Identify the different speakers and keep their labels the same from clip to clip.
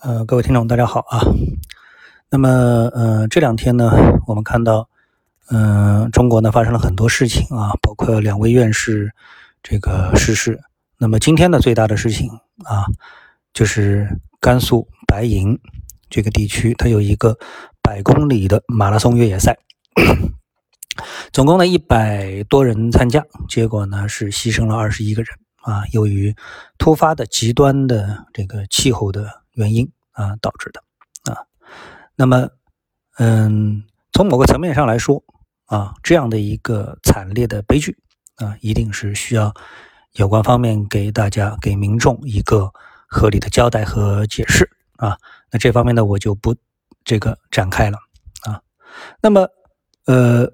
Speaker 1: 呃，各位听众，大家好啊。那么，呃，这两天呢，我们看到，嗯，中国呢发生了很多事情啊，包括两位院士这个逝世。那么今天的最大的事情啊，就是甘肃白银这个地区，它有一个百公里的马拉松越野赛，总共呢一百多人参加，结果呢是牺牲了二十一个人啊，由于突发的极端的这个气候的。原因啊导致的啊，那么嗯，从某个层面上来说啊，这样的一个惨烈的悲剧啊，一定是需要有关方面给大家给民众一个合理的交代和解释啊。那这方面呢，我就不这个展开了啊。那么呃，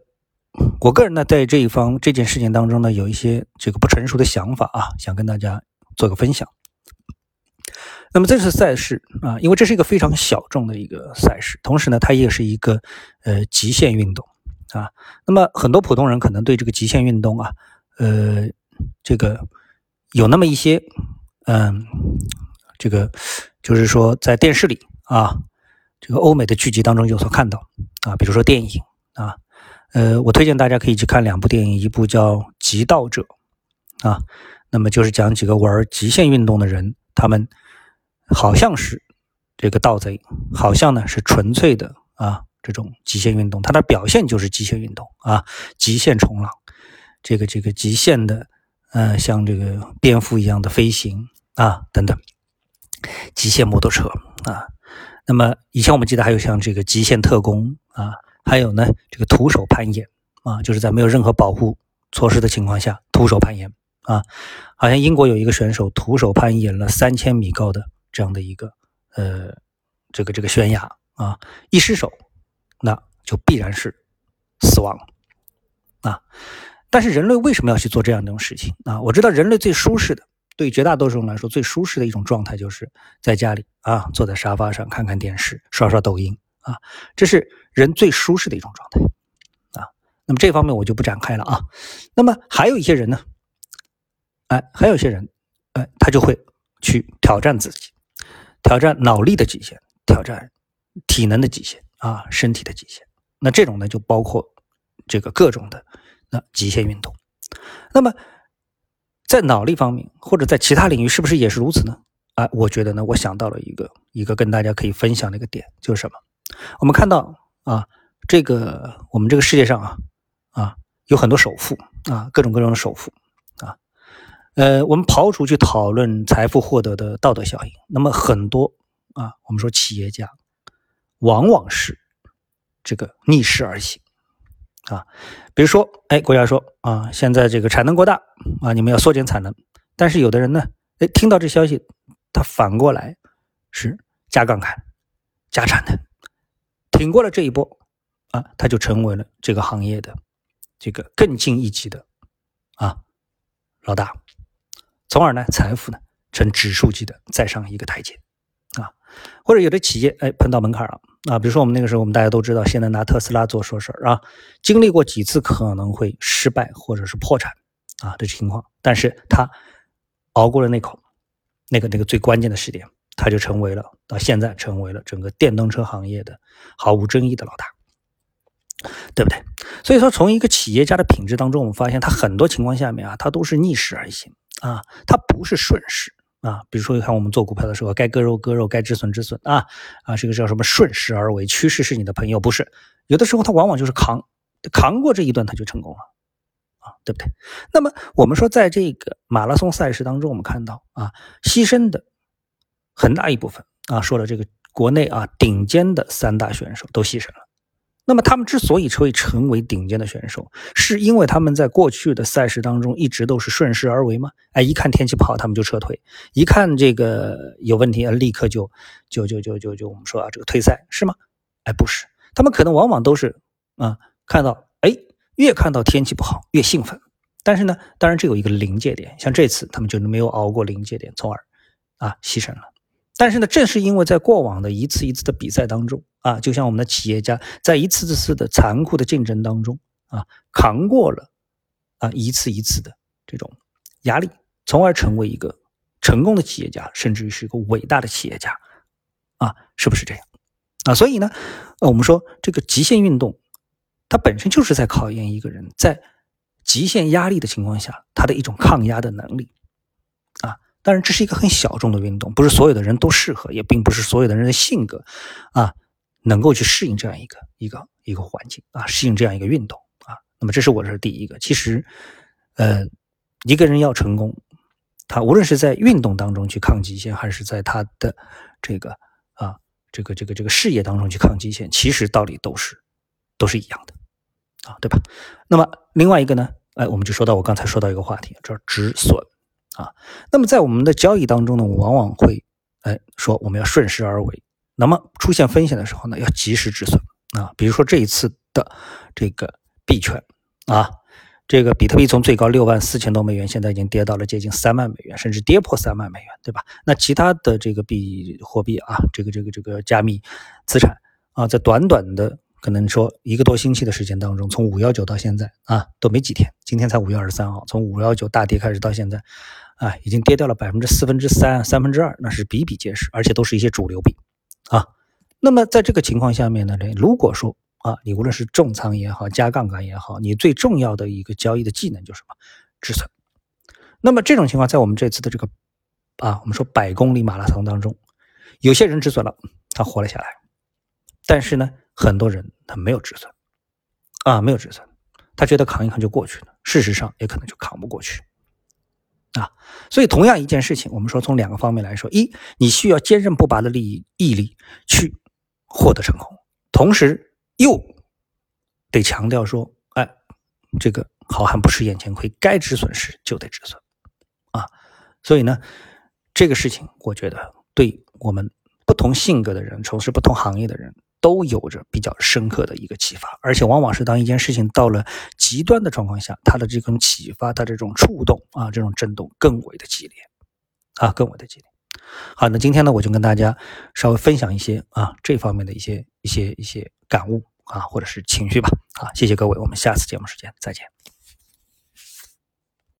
Speaker 1: 我个人呢，在这一方这件事情当中呢，有一些这个不成熟的想法啊，想跟大家做个分享。那么这次赛事啊，因为这是一个非常小众的一个赛事，同时呢，它也是一个呃极限运动啊。那么很多普通人可能对这个极限运动啊，呃，这个有那么一些嗯，这个就是说在电视里啊，这个欧美的剧集当中有所看到啊，比如说电影啊，呃，我推荐大家可以去看两部电影，一部叫《极道者》啊，那么就是讲几个玩极限运动的人，他们。好像是这个盗贼，好像呢是纯粹的啊，这种极限运动，它的表现就是极限运动啊，极限冲浪，这个这个极限的，呃，像这个蝙蝠一样的飞行啊，等等，极限摩托车啊，那么以前我们记得还有像这个极限特工啊，还有呢这个徒手攀岩啊，就是在没有任何保护措施的情况下徒手攀岩啊，好像英国有一个选手徒手攀岩了三千米高的。这样的一个呃，这个这个悬崖啊，一失手，那就必然是死亡啊。但是人类为什么要去做这样一种事情啊？我知道人类最舒适的，对绝大多数人来说最舒适的一种状态，就是在家里啊，坐在沙发上看看电视，刷刷抖音啊，这是人最舒适的一种状态啊。那么这方面我就不展开了啊。那么还有一些人呢，哎，还有一些人，哎，他就会去挑战自己。挑战脑力的极限，挑战体能的极限啊，身体的极限。那这种呢，就包括这个各种的那极限运动。那么在脑力方面，或者在其他领域，是不是也是如此呢？啊，我觉得呢，我想到了一个一个跟大家可以分享的一个点，就是什么？我们看到啊，这个我们这个世界上啊啊有很多首富啊，各种各种的首富。呃，我们刨除去讨论财富获得的道德效应，那么很多啊，我们说企业家往往是这个逆势而行啊。比如说，哎，国家说啊，现在这个产能过大啊，你们要缩减产能。但是有的人呢，哎，听到这消息，他反过来是加杠杆、加产能，挺过了这一波啊，他就成为了这个行业的这个更进一级的啊老大。从而呢，财富呢呈指数级的再上一个台阶，啊，或者有的企业哎碰到门槛了啊，比如说我们那个时候，我们大家都知道，现在拿特斯拉做说事儿啊，经历过几次可能会失败或者是破产啊的情况，但是他熬过了那口，那个那个最关键的时点，他就成为了到现在成为了整个电动车行业的毫无争议的老大，对不对？所以说，从一个企业家的品质当中，我们发现他很多情况下面啊，他都是逆势而行。啊，它不是顺势啊，比如说你看我们做股票的时候，该割肉割肉，该止损止损啊啊，这个叫什么顺势而为，趋势是你的朋友，不是？有的时候它往往就是扛，扛过这一段它就成功了啊，对不对？那么我们说，在这个马拉松赛事当中，我们看到啊，牺牲的很大一部分啊，说了这个国内啊顶尖的三大选手都牺牲了。那么他们之所以会成为顶尖的选手，是因为他们在过去的赛事当中一直都是顺势而为吗？哎，一看天气不好，他们就撤退；一看这个有问题，立刻就就就就就就我们说啊，这个退赛是吗？哎，不是，他们可能往往都是啊，看到哎，越看到天气不好越兴奋，但是呢，当然这有一个临界点，像这次他们就没有熬过临界点，从而啊牺牲了。但是呢，正是因为在过往的一次一次的比赛当中啊，就像我们的企业家在一次次的残酷的竞争当中啊，扛过了啊一次一次的这种压力，从而成为一个成功的企业家，甚至于是一个伟大的企业家啊，是不是这样？啊，所以呢，呃，我们说这个极限运动，它本身就是在考验一个人在极限压力的情况下，他的一种抗压的能力。啊，当然这是一个很小众的运动，不是所有的人都适合，也并不是所有的人的性格啊能够去适应这样一个一个一个环境啊，适应这样一个运动啊。那么这是我这是第一个。其实，呃，一个人要成功，他无论是在运动当中去抗极限，还是在他的这个啊。这个这个这个事业当中去抗极限，其实道理都是都是一样的，啊，对吧？那么另外一个呢，哎，我们就说到我刚才说到一个话题，这止损啊。那么在我们的交易当中呢，我往往会哎说我们要顺势而为，那么出现风险的时候呢，要及时止损啊。比如说这一次的这个币圈啊。这个比特币从最高六万四千多美元，现在已经跌到了接近三万美元，甚至跌破三万美元，对吧？那其他的这个币货币啊，这个这个这个加密资产啊，在短短的可能说一个多星期的时间当中，从五幺九到现在啊，都没几天，今天才五月二十三号，从五幺九大跌开始到现在，啊，已经跌掉了百分之四分之三、三分之二，那是比比皆是，而且都是一些主流币啊。那么在这个情况下面呢，这如果说啊，你无论是重仓也好，加杠杆也好，你最重要的一个交易的技能就是什么？止损。那么这种情况，在我们这次的这个啊，我们说百公里马拉松当中，有些人止损了，他活了下来；但是呢，很多人他没有止损，啊，没有止损，他觉得扛一扛就过去了，事实上也可能就扛不过去。啊，所以同样一件事情，我们说从两个方面来说：一，你需要坚韧不拔的力毅力去获得成功，同时。又得强调说，哎，这个好汉不吃眼前亏，该止损时就得止损啊。所以呢，这个事情我觉得对我们不同性格的人、从事不同行业的人都有着比较深刻的一个启发。而且往往是当一件事情到了极端的状况下，它的这种启发、它这种触动啊，这种震动更为的激烈啊，更为的激烈。好，那今天呢，我就跟大家稍微分享一些啊这方面的一些一些一些感悟。啊，或者是情绪吧。啊，谢谢各位，我们下次节目时间再见。